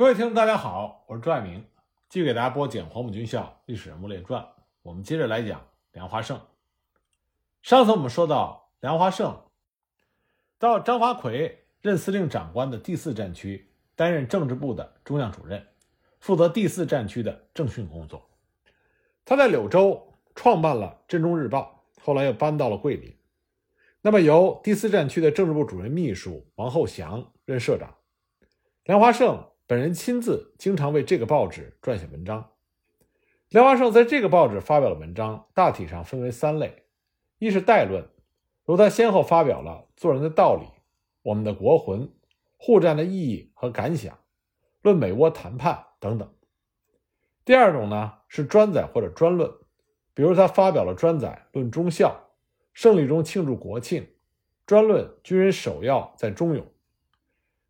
各位听众，大家好，我是朱爱明，继续给大家播讲《黄埔军校历史人物列传》。我们接着来讲梁华胜。上次我们说到，梁华胜到张华奎任司令长官的第四战区担任政治部的中央主任，负责第四战区的政训工作。他在柳州创办了《镇中日报》，后来又搬到了桂林。那么，由第四战区的政治部主任秘书王厚祥任社长，梁华胜。本人亲自经常为这个报纸撰写文章。梁华胜在这个报纸发表的文章大体上分为三类：一是代论，如他先后发表了《做人的道理》《我们的国魂》《护战的意义和感想》《论美倭谈判》等等；第二种呢是专载或者专论，比如他发表了专载《论忠孝》《胜利中庆祝国庆》专论军人首要在忠勇；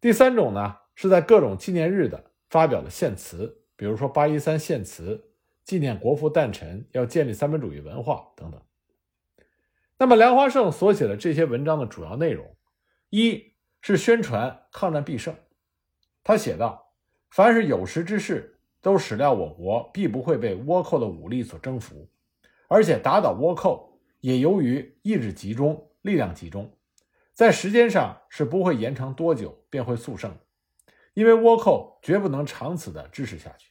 第三种呢。是在各种纪念日的发表的献词，比如说八一三献词，纪念国父诞辰，要建立三民主义文化等等。那么梁华胜所写的这些文章的主要内容，一是宣传抗战必胜。他写道：“凡是有识之士，都始料我国必不会被倭寇的武力所征服，而且打倒倭寇也由于意志集中、力量集中，在时间上是不会延长多久便会速胜。”因为倭寇绝不能长此的支持下去。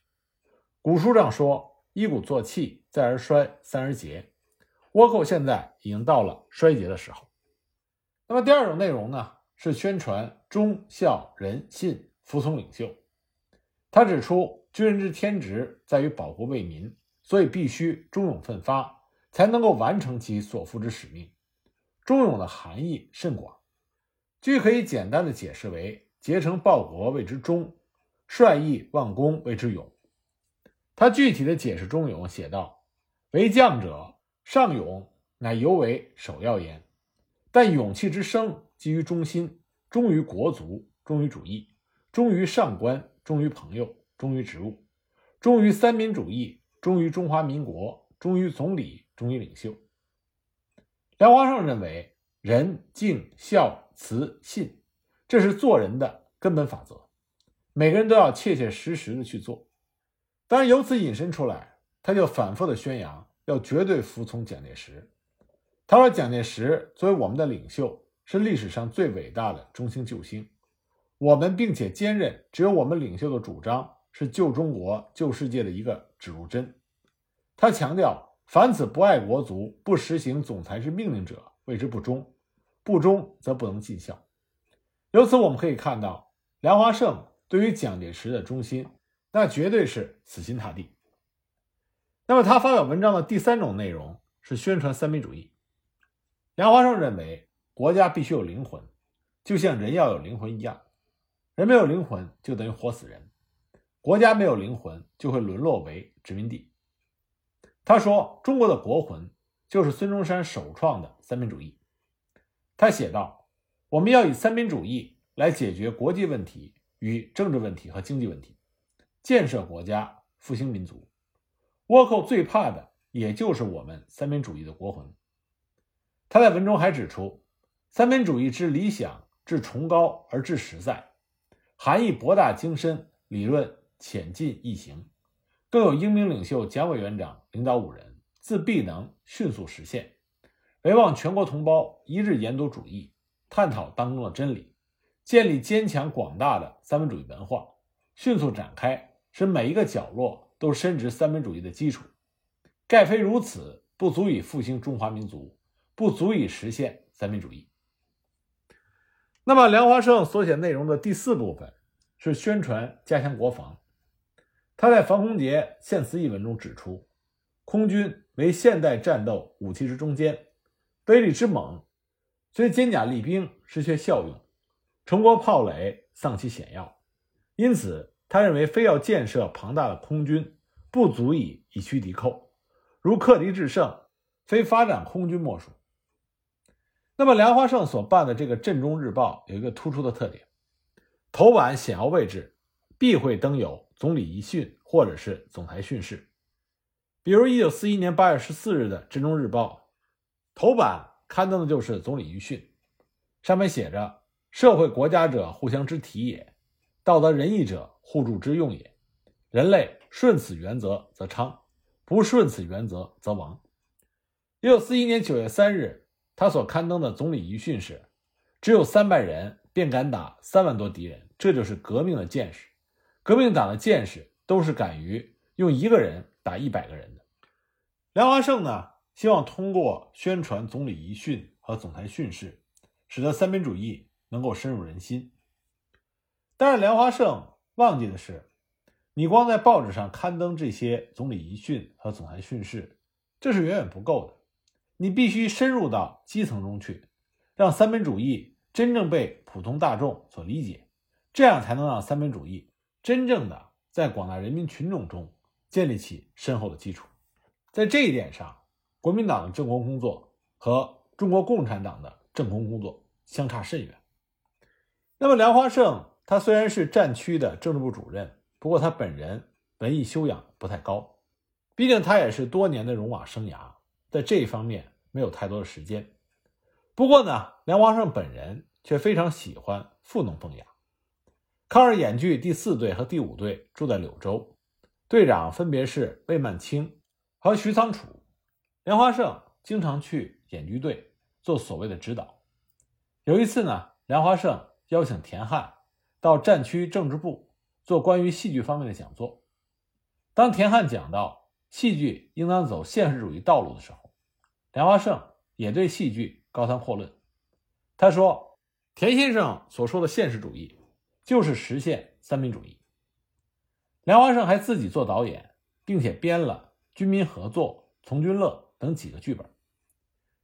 古书上说：“一鼓作气，再而衰，三而竭。”倭寇现在已经到了衰竭的时候。那么第二种内容呢，是宣传忠孝仁信，服从领袖。他指出，军人之天职在于保国为民，所以必须忠勇奋发，才能够完成其所负之使命。忠勇的含义甚广，据可以简单的解释为。竭诚报国谓之忠，率义忘功谓之勇。他具体的解释忠勇，写道：“为将者，尚勇乃尤为首要焉。但勇气之生，基于忠心，忠于国族，忠于主义，忠于上官，忠于朋友，忠于职务，忠于三民主义，忠于中华民国，忠于总理，忠于领袖。”梁华胜认为，仁、敬、孝、慈、信。这是做人的根本法则，每个人都要切切实实的去做。当然，由此引申出来，他就反复的宣扬要绝对服从蒋介石。他说：“蒋介石作为我们的领袖，是历史上最伟大的中兴救星。我们并且坚认，只有我们领袖的主张是救中国、救世界的一个指路针。”他强调：“凡此不爱国族、不实行总裁之命令者，谓之不忠；不忠则不能尽孝。”由此我们可以看到，梁华胜对于蒋介石的忠心，那绝对是死心塌地。那么他发表文章的第三种内容是宣传三民主义。梁华胜认为，国家必须有灵魂，就像人要有灵魂一样，人没有灵魂就等于活死人，国家没有灵魂就会沦落为殖民地。他说，中国的国魂就是孙中山首创的三民主义。他写道。我们要以三民主义来解决国际问题与政治问题和经济问题，建设国家，复兴民族。倭寇最怕的也就是我们三民主义的国魂。他在文中还指出，三民主义之理想至崇高而至实在，含义博大精深，理论浅近易行，更有英明领袖蒋委员长领导五人，自必能迅速实现。唯望全国同胞一日研读主义。探讨当中的真理，建立坚强广大的三民主义文化，迅速展开，使每一个角落都深植三民主义的基础。盖非如此，不足以复兴中华民族，不足以实现三民主义。那么，梁华胜所写内容的第四部分是宣传加强国防。他在防空节献词一文中指出，空军为现代战斗武器之中坚，威力之猛。虽坚甲利兵失去效用，城国炮垒丧其险要，因此他认为非要建设庞大的空军，不足以以驱敌寇，如克敌制胜，非发展空军莫属。那么梁华胜所办的这个《镇中日报》有一个突出的特点：头版显要位置必会登有总理遗训或者是总裁训示。比如一九四一年八月十四日的《镇中日报》头版。刊登的就是总理遗训，上面写着：“社会国家者，互相之体也。道德仁义者，互助之用也。人类顺此原则则昌，不顺此原则则亡。一九四一年九月三日，他所刊登的总理遗训是：“只有三百人便敢打三万多敌人，这就是革命的见识。革命党的见识都是敢于用一个人打一百个人的。”梁华胜呢，希望通过宣传总理遗训和总裁训示，使得三民主义能够深入人心。但是梁华胜忘记的是，你光在报纸上刊登这些总理遗训和总裁训示，这是远远不够的。你必须深入到基层中去，让三民主义真正被普通大众所理解，这样才能让三民主义真正的在广大人民群众中建立起深厚的基础。在这一点上，国民党的政工工作和中国共产党的政工工作相差甚远。那么，梁华胜他虽然是战区的政治部主任，不过他本人文艺修养不太高，毕竟他也是多年的戎马生涯。在这一方面没有太多的时间，不过呢，梁华胜本人却非常喜欢富农风雅。抗日演剧第四队和第五队住在柳州，队长分别是魏曼清和徐仓楚。梁华胜经常去演剧队做所谓的指导。有一次呢，梁华胜邀请田汉到战区政治部做关于戏剧方面的讲座。当田汉讲到。戏剧应当走现实主义道路的时候，梁华胜也对戏剧高谈阔论。他说：“田先生所说的现实主义，就是实现三民主义。”梁华胜还自己做导演，并且编了《军民合作》《从军乐》等几个剧本。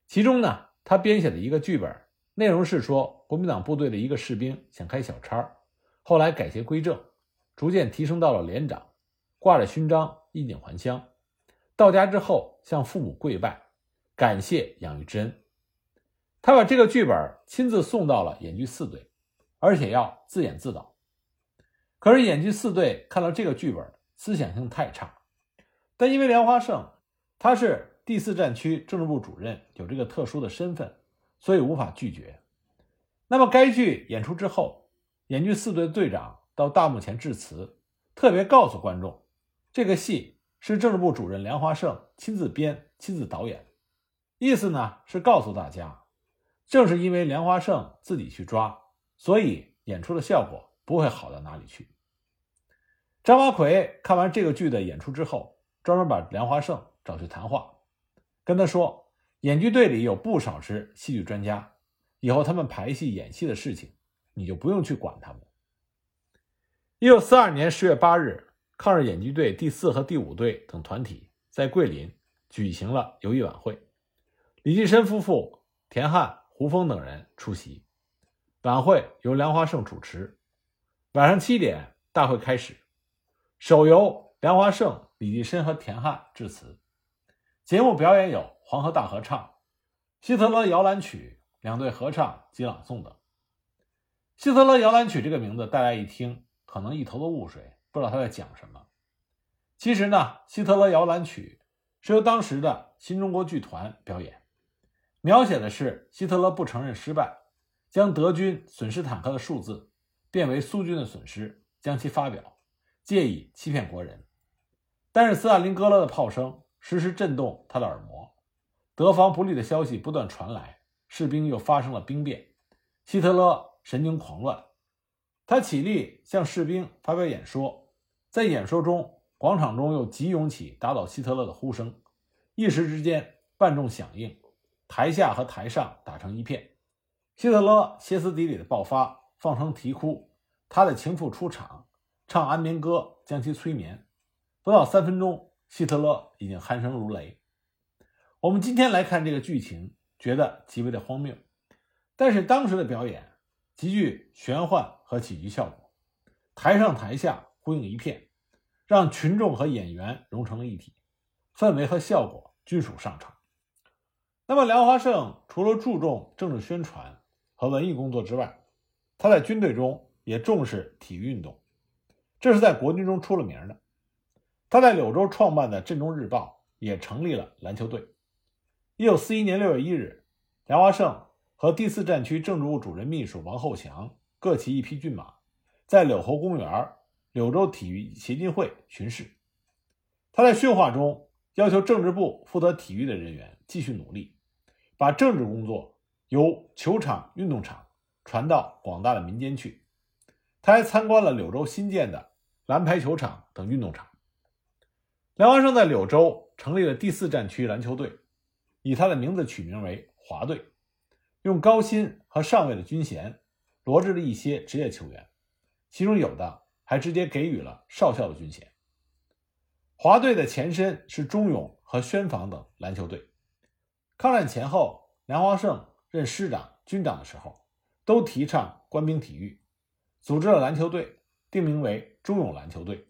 其中呢，他编写的一个剧本，内容是说国民党部队的一个士兵想开小差，后来改邪归正，逐渐提升到了连长，挂着勋章，衣锦还乡。到家之后，向父母跪拜，感谢养育之恩。他把这个剧本亲自送到了演剧四队，而且要自演自导。可是演剧四队看到这个剧本，思想性太差。但因为梁华胜他是第四战区政治部主任，有这个特殊的身份，所以无法拒绝。那么该剧演出之后，演剧四队的队长到大幕前致辞，特别告诉观众，这个戏。是政治部主任梁华胜亲自编、亲自导演，意思呢是告诉大家，正是因为梁华胜自己去抓，所以演出的效果不会好到哪里去。张华奎看完这个剧的演出之后，专门把梁华胜找去谈话，跟他说，演剧队里有不少是戏剧专家，以后他们排戏、演戏的事情，你就不用去管他们。一九四二年十月八日。抗日演剧队第四和第五队等团体在桂林举行了游艺晚会，李济深夫妇、田汉、胡风等人出席。晚会由梁华胜主持。晚上七点，大会开始，首由梁华胜、李济深和田汉致辞。节目表演有《黄河大合唱》、《希特勒摇篮曲》两队合唱及朗诵等。希特勒摇篮曲这个名字，大家一听可能一头的雾水。不知道他在讲什么。其实呢，《希特勒摇篮曲》是由当时的新中国剧团表演，描写的是希特勒不承认失败，将德军损失坦克的数字变为苏军的损失，将其发表，借以欺骗国人。但是斯大林格勒的炮声时时震动他的耳膜，德方不利的消息不断传来，士兵又发生了兵变，希特勒神经狂乱，他起立向士兵发表演说。在演说中，广场中又急涌起打倒希特勒的呼声，一时之间万众响应，台下和台上打成一片。希特勒歇斯底里的爆发，放声啼哭，他的情妇出场唱安眠歌将其催眠。不到三分钟，希特勒已经鼾声如雷。我们今天来看这个剧情，觉得极为的荒谬，但是当时的表演极具玄幻和喜剧效果，台上台下呼应一片。让群众和演员融成了一体，氛围和效果均属上乘。那么，梁华胜除了注重政治宣传和文艺工作之外，他在军队中也重视体育运动，这是在国军中出了名的。他在柳州创办的《镇中日报》也成立了篮球队。一九四一年六月一日，梁华胜和第四战区政治部主任秘书王厚祥各骑一匹骏马，在柳侯公园、柳州体育协进会巡视。他在训话中要求政治部负责体育的人员继续努力，把政治工作由球场、运动场传到广大的民间去。他还参观了柳州新建的蓝排球场等运动场。梁华胜在柳州成立了第四战区篮球队，以他的名字取名为华队，用高薪和上尉的军衔罗致了一些职业球员，其中有的还直接给予了少校的军衔。华队的前身是中勇和宣防等篮球队。抗战前后，梁华胜任师长、军长的时候，都提倡官兵体育，组织了篮球队，定名为中勇篮球队。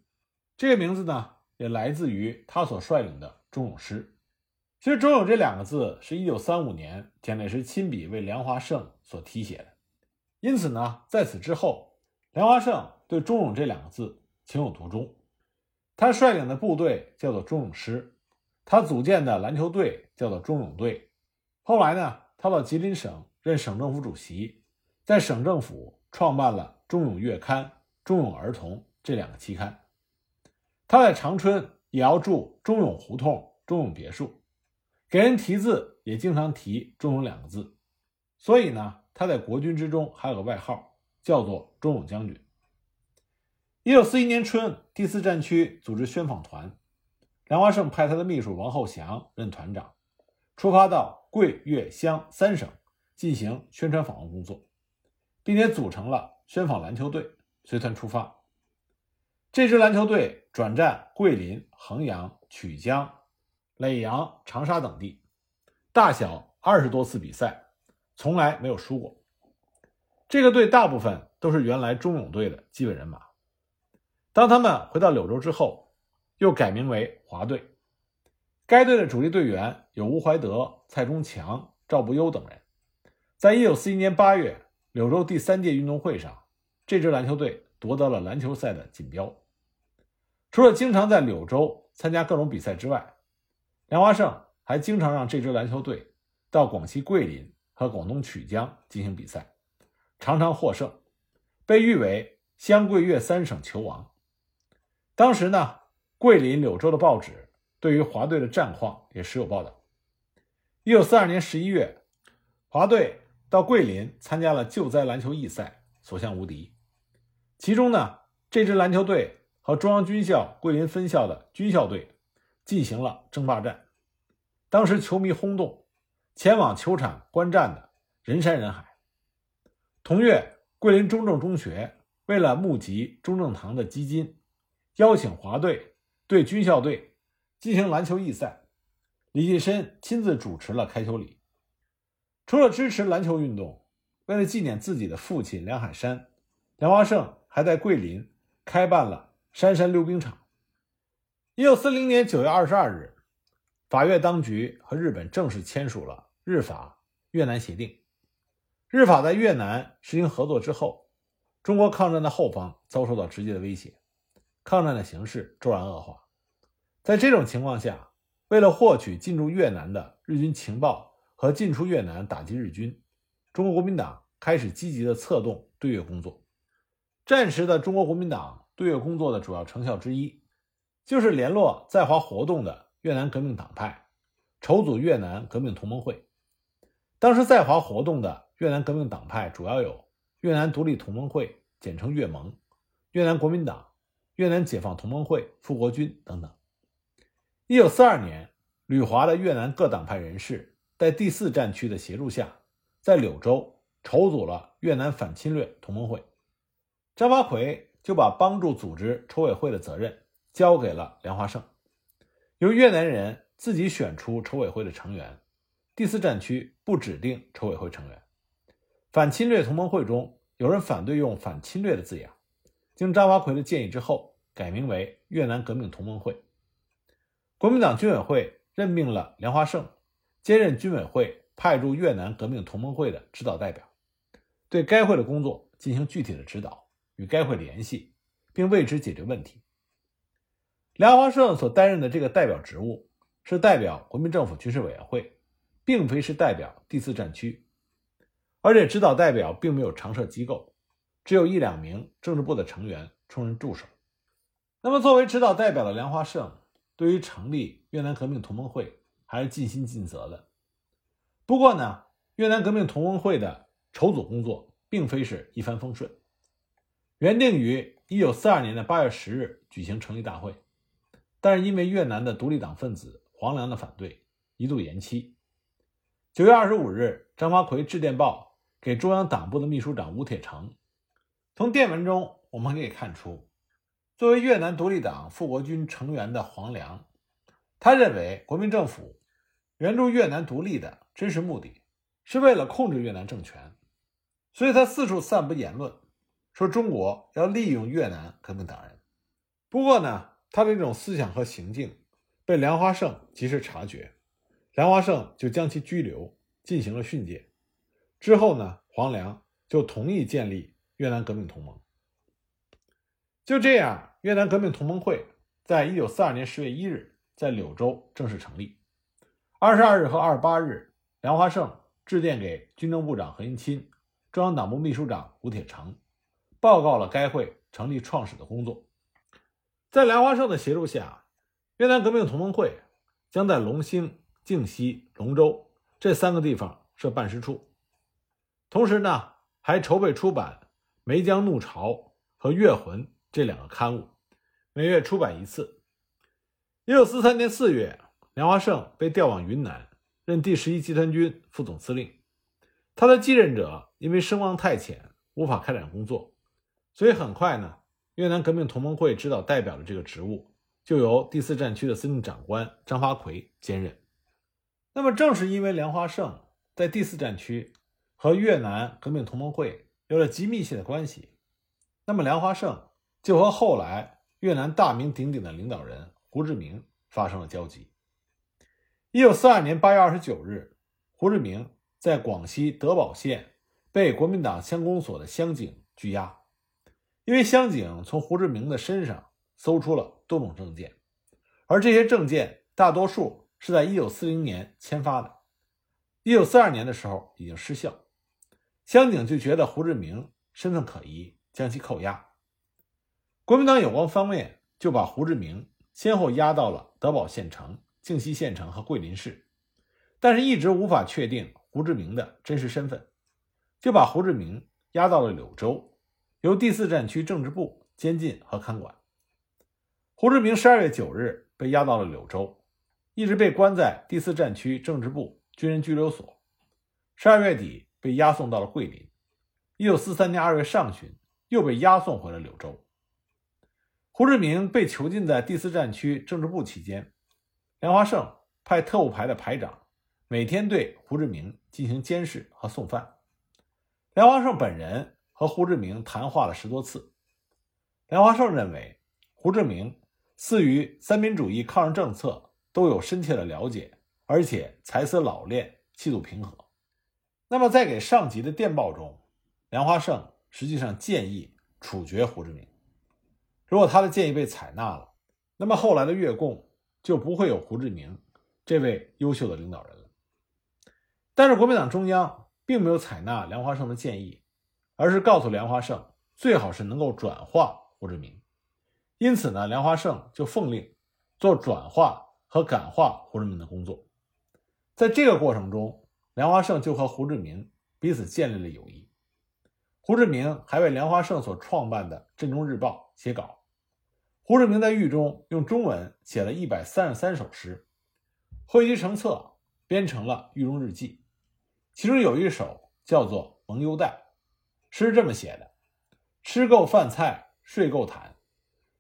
这个名字呢，也来自于他所率领的中勇师。其实“中勇”这两个字是一九三五年蒋介石亲笔为梁华胜所题写的，因此呢，在此之后，梁华胜对“中勇”这两个字情有独钟。他率领的部队叫做中勇师，他组建的篮球队叫做中勇队。后来呢，他到吉林省任省政府主席，在省政府创办了《中勇月刊》《中勇儿童》这两个期刊。他在长春也要住中勇胡同、中勇别墅，给人题字也经常提“中勇”两个字。所以呢，他在国军之中还有个外号，叫做“中勇将军”。一九四一年春，第四战区组织宣访团，梁华胜派他的秘书王厚祥任团长，出发到桂、粤、湘三省进行宣传访问工作，并且组成了宣访篮球队，随团出发。这支篮球队转战桂林、衡阳、曲江、耒阳、长沙等地，大小二十多次比赛，从来没有输过。这个队大部分都是原来中勇队的基本人马。当他们回到柳州之后，又改名为华队。该队的主力队员有吴怀德、蔡中强、赵不忧等人。在一九四一年八月，柳州第三届运动会上，这支篮球队夺得了篮球赛的锦标。除了经常在柳州参加各种比赛之外，梁华胜还经常让这支篮球队到广西桂林和广东曲江进行比赛，常常获胜，被誉为湘桂粤三省球王。当时呢，桂林、柳州的报纸对于华队的战况也时有报道。一九四二年十一月，华队到桂林参加了救灾篮球义赛，所向无敌。其中呢，这支篮球队和中央军校桂林分校的军校队进行了争霸战，当时球迷轰动，前往球场观战的人山人海。同月，桂林中正中学为了募集中正堂的基金。邀请华队对军校队进行篮球义赛，李济深亲自主持了开球礼。除了支持篮球运动，为了纪念自己的父亲梁海山，梁华胜还在桂林开办了杉山溜冰场。一九四零年九月二十二日，法越当局和日本正式签署了日法越南协定。日法在越南实行合作之后，中国抗战的后方遭受到直接的威胁。抗战的形势骤然恶化，在这种情况下，为了获取进驻越南的日军情报和进出越南打击日军，中国国民党开始积极的策动对越工作。战时的中国国民党对越工作的主要成效之一，就是联络在华活动的越南革命党派，筹组越南革命同盟会。当时在华活动的越南革命党派主要有越南独立同盟会（简称越盟）、越南国民党。越南解放同盟会、复国军等等。一九四二年，旅华的越南各党派人士在第四战区的协助下，在柳州筹组了越南反侵略同盟会。张发奎就把帮助组织筹委会的责任交给了梁华胜，由越南人自己选出筹委会的成员。第四战区不指定筹委会成员。反侵略同盟会中有人反对用“反侵略”的字眼。经张发奎的建议之后，改名为越南革命同盟会。国民党军委会任命了梁华胜兼任军委会派驻越南革命同盟会的指导代表，对该会的工作进行具体的指导，与该会联系，并为之解决问题。梁华胜所担任的这个代表职务是代表国民政府军事委员会，并非是代表第四战区，而且指导代表并没有常设机构。只有一两名政治部的成员充任助手。那么，作为指导代表的梁华胜，对于成立越南革命同盟会还是尽心尽责的。不过呢，越南革命同盟会的筹组工作并非是一帆风顺。原定于一九四二年的八月十日举行成立大会，但是因为越南的独立党分子黄良的反对，一度延期。九月二十五日，张发奎致电报给中央党部的秘书长吴铁城。从电文中我们可以看出，作为越南独立党复国军成员的黄良，他认为国民政府援助越南独立的真实目的是为了控制越南政权，所以他四处散布言论。说中国要利用越南革命党人，不过呢，他的这种思想和行径被梁华胜及时察觉，梁华胜就将其拘留，进行了训诫。之后呢，黄良就同意建立越南革命同盟。就这样，越南革命同盟会在一九四二年十月一日在柳州正式成立。二十二日和二十八日，梁华胜致电给军政部长何应钦、中央党部秘书长吴铁城。报告了该会成立创始的工作，在梁华胜的协助下，越南革命同盟会将在龙兴、靖西、龙州这三个地方设办事处，同时呢，还筹备出版《梅江怒潮》和《月魂》这两个刊物，每月出版一次。一九四三年四月，梁华胜被调往云南，任第十一集团军副总司令。他的继任者因为声望太浅，无法开展工作。所以很快呢，越南革命同盟会指导代表的这个职务就由第四战区的司令长官张发奎兼任。那么，正是因为梁华胜在第四战区和越南革命同盟会有了极密切的关系，那么梁华胜就和后来越南大名鼎鼎的领导人胡志明发生了交集。一九四二年八月二十九日，胡志明在广西德保县被国民党乡公所的乡警拘押。因为乡警从胡志明的身上搜出了多种证件，而这些证件大多数是在1940年签发的，1942年的时候已经失效，乡警就觉得胡志明身份可疑，将其扣押。国民党有关方面就把胡志明先后押到了德保县城、靖西县城和桂林市，但是一直无法确定胡志明的真实身份，就把胡志明押到了柳州。由第四战区政治部监禁和看管。胡志明十二月九日被押到了柳州，一直被关在第四战区政治部军人拘留所。十二月底被押送到了桂林。一九四三年二月上旬又被押送回了柳州。胡志明被囚禁在第四战区政治部期间，梁华胜派特务排的排长每天对胡志明进行监视和送饭。梁华胜本人。和胡志明谈话了十多次。梁华胜认为，胡志明似于三民主义抗日政策都有深切的了解，而且才思老练，气度平和。那么，在给上级的电报中，梁华胜实际上建议处决胡志明。如果他的建议被采纳了，那么后来的越共就不会有胡志明这位优秀的领导人了。但是，国民党中央并没有采纳梁华胜的建议。而是告诉梁华胜，最好是能够转化胡志明。因此呢，梁华胜就奉令做转化和感化胡志明的工作。在这个过程中，梁华胜就和胡志明彼此建立了友谊。胡志明还为梁华胜所创办的《镇中日报》写稿。胡志明在狱中用中文写了一百三十三首诗，汇集成册，编成了《狱中日记》，其中有一首叫做《蒙优待》。诗这么写的：吃够饭菜，睡够毯，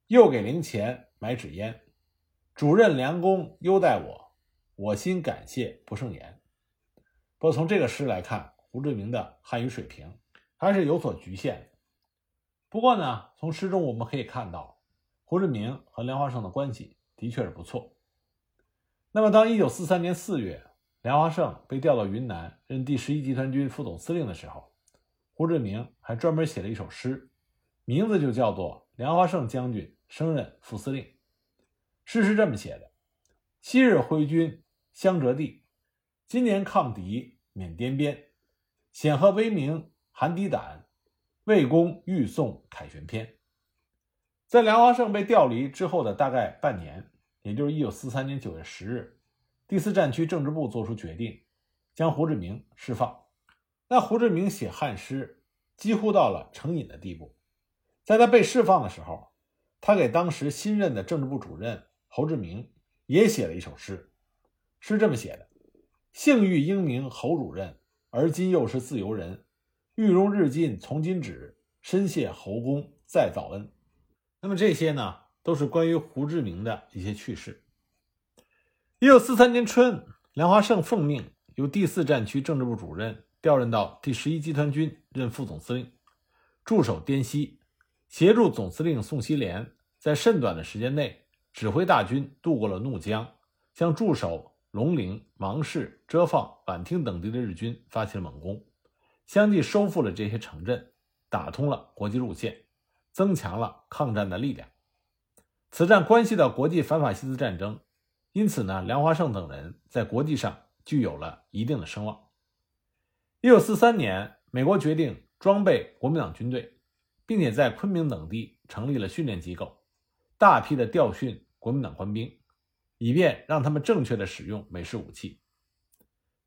又给零钱买纸烟。主任梁公优待我，我心感谢不胜言。不过从这个诗来看，胡志明的汉语水平还是有所局限的。不过呢，从诗中我们可以看到，胡志明和梁华胜的关系的确是不错。那么，当1943年4月，梁华胜被调到云南任第十一集团军副总司令的时候，胡志明还专门写了一首诗，名字就叫做《梁华胜将军升任副司令》。诗是这么写的：“昔日挥军相折地，今年抗敌缅滇边。显赫威名寒敌胆，魏公欲送凯旋篇。在梁华胜被调离之后的大概半年，也就是一九四三年九月十日，第四战区政治部作出决定，将胡志明释放。那胡志明写汉诗，几乎到了成瘾的地步。在他被释放的时候，他给当时新任的政治部主任侯志明也写了一首诗，是这么写的：“幸遇英明侯主任，而今又是自由人，欲容日进从今止，深谢侯公再造恩。”那么这些呢，都是关于胡志明的一些趣事。一九四三年春，梁华胜奉命由第四战区政治部主任。调任到第十一集团军任副总司令，驻守滇西，协助总司令宋希濂在甚短的时间内指挥大军渡过了怒江，向驻守龙陵、芒市、遮放、宛厅等地的日军发起了猛攻，相继收复了这些城镇，打通了国际路线，增强了抗战的力量。此战关系到国际反法西斯战争，因此呢，梁华胜等人在国际上具有了一定的声望。一九四三年，美国决定装备国民党军队，并且在昆明等地成立了训练机构，大批的调训国民党官兵，以便让他们正确的使用美式武器。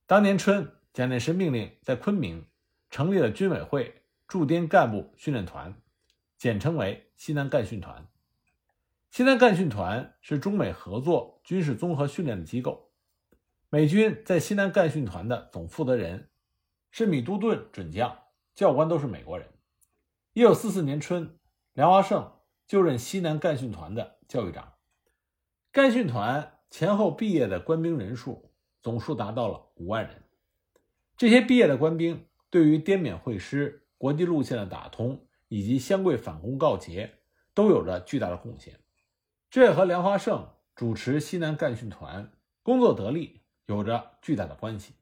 当年春，蒋介石命令在昆明成立了军委会驻滇干部训练团，简称为西南干训团。西南干训团是中美合作军事综合训练的机构，美军在西南干训团的总负责人。是米都顿准将，教官都是美国人。一九四四年春，梁华胜就任西南干训团的教育长。干训团前后毕业的官兵人数总数达到了五万人。这些毕业的官兵对于滇缅会师、国际路线的打通以及湘桂反攻告捷都有着巨大的贡献。这也和梁华胜主持西南干训团工作得力有着巨大的关系。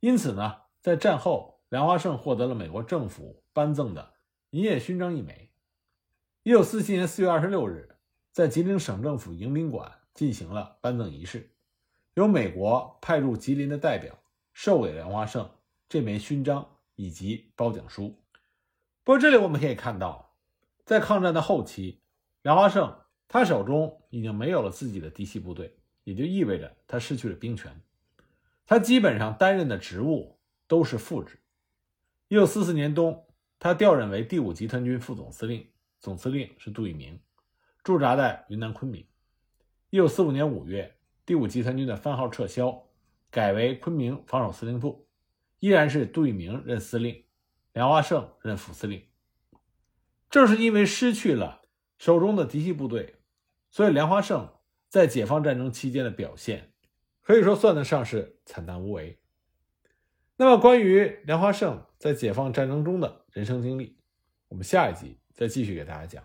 因此呢。在战后，梁华胜获得了美国政府颁赠的银叶勋章一枚。一九四七年四月二十六日，在吉林省政府迎宾馆进行了颁赠仪式，由美国派驻吉林的代表授给梁华胜这枚勋章以及褒奖书。不过，这里我们可以看到，在抗战的后期，梁华胜他手中已经没有了自己的嫡系部队，也就意味着他失去了兵权，他基本上担任的职务。都是副职。一九四四年冬，他调任为第五集团军副总司令，总司令是杜聿明，驻扎在云南昆明。一九四五年五月，第五集团军的番号撤销，改为昆明防守司令部，依然是杜聿明任司令，梁华胜任副司令。正是因为失去了手中的嫡系部队，所以梁华胜在解放战争期间的表现，可以说算得上是惨淡无为。那么，关于梁华胜在解放战争中的人生经历，我们下一集再继续给大家讲。